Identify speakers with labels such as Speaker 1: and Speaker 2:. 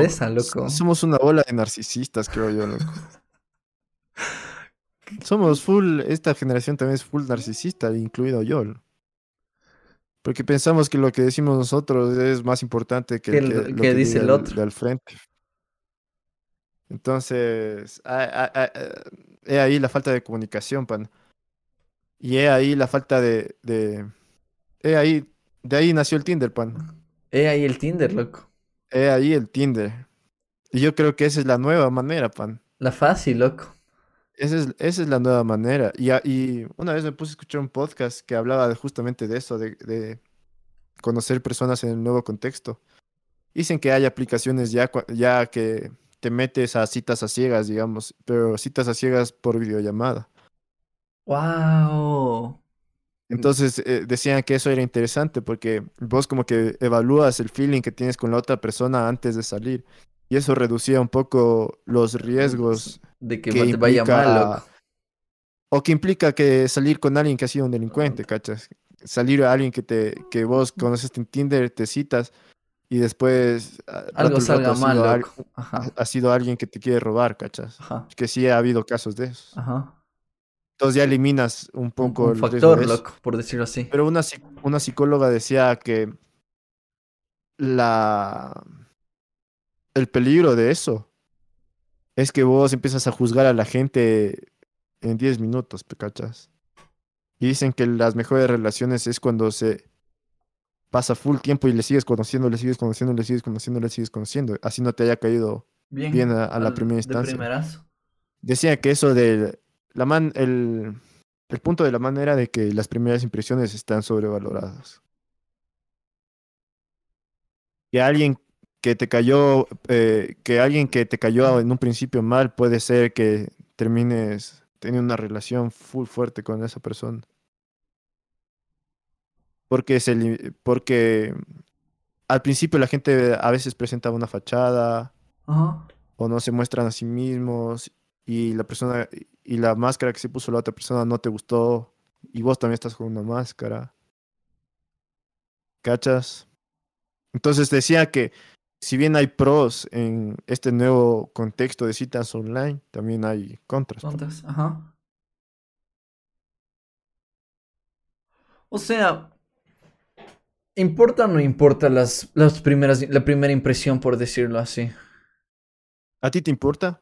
Speaker 1: esa, loco.
Speaker 2: Somos una bola de narcisistas, creo yo, loco. Somos full, esta generación también es full narcisista, incluido yo. Porque pensamos que lo que decimos nosotros es más importante que,
Speaker 1: Que
Speaker 2: el
Speaker 1: el-
Speaker 2: lo
Speaker 1: que dice el otro.
Speaker 2: al frente. Entonces, he ahí la falta de comunicación, pan. Y he ahí la falta de, de... He ahí, de ahí nació el Tinder, pan.
Speaker 1: He ahí el Tinder, loco.
Speaker 2: He ahí el Tinder. Y yo creo que esa es la nueva manera, pan.
Speaker 1: La fácil, loco.
Speaker 2: Esa es, esa es la nueva manera. Y, y una vez me puse a escuchar un podcast que hablaba justamente de eso, de, de conocer personas en el nuevo contexto. Dicen que hay aplicaciones ya, ya que te metes a citas a ciegas, digamos, pero citas a ciegas por videollamada.
Speaker 1: ¡Wow!
Speaker 2: Entonces eh, decían que eso era interesante porque vos como que evalúas el feeling que tienes con la otra persona antes de salir. Y eso reducía un poco los riesgos
Speaker 1: De que
Speaker 2: que
Speaker 1: te vaya
Speaker 2: implica-
Speaker 1: mal, loco.
Speaker 2: O que implica que salir con alguien que ha sido un delincuente, ¿cachas? Salir a alguien que te que vos conoces en Tinder, te citas y después
Speaker 1: Algo salga
Speaker 2: ha
Speaker 1: mal,
Speaker 2: sido al-
Speaker 1: loco. Ajá,
Speaker 2: ha- sido alguien que te quiere robar, ¿cachas?
Speaker 1: ajá,
Speaker 2: Que sí ha habido casos de esos.
Speaker 1: ajá.
Speaker 2: Entonces ya eliminas un poco
Speaker 1: un factor,
Speaker 2: de
Speaker 1: loco, por decirlo así.
Speaker 2: Pero una, una psicóloga decía que la el peligro de eso es que vos empiezas a juzgar a la gente en 10 minutos, ¿te cachas? Y dicen que las mejores relaciones es cuando se pasa full tiempo y le sigues conociendo, le sigues conociendo, le sigues conociendo, le sigues conociendo, así no te haya caído.
Speaker 1: Bien,
Speaker 2: bien a- a la primera
Speaker 1: de
Speaker 2: instancia.
Speaker 1: primerazo.
Speaker 2: Decía que eso de la man, el, el punto de la man era de que las primeras impresiones están sobrevaloradas. Que alguien que te cayó, eh, que alguien que te cayó en un principio mal puede ser que termines teniendo una relación full fuerte con esa persona. Porque se, porque al principio la gente a veces presenta una fachada
Speaker 1: Ajá.
Speaker 2: o no se muestran a sí mismos y la persona y la máscara que se puso la otra persona no te gustó y vos también estás con una máscara. ¿Cachas? Entonces decía que si bien hay pros en este nuevo contexto de citas online, también hay contras.
Speaker 1: ¿Cuántas? Ajá. O sea, ¿importa o no importa las, las primeras, la primera impresión, por decirlo así?
Speaker 2: ¿A ti te importa?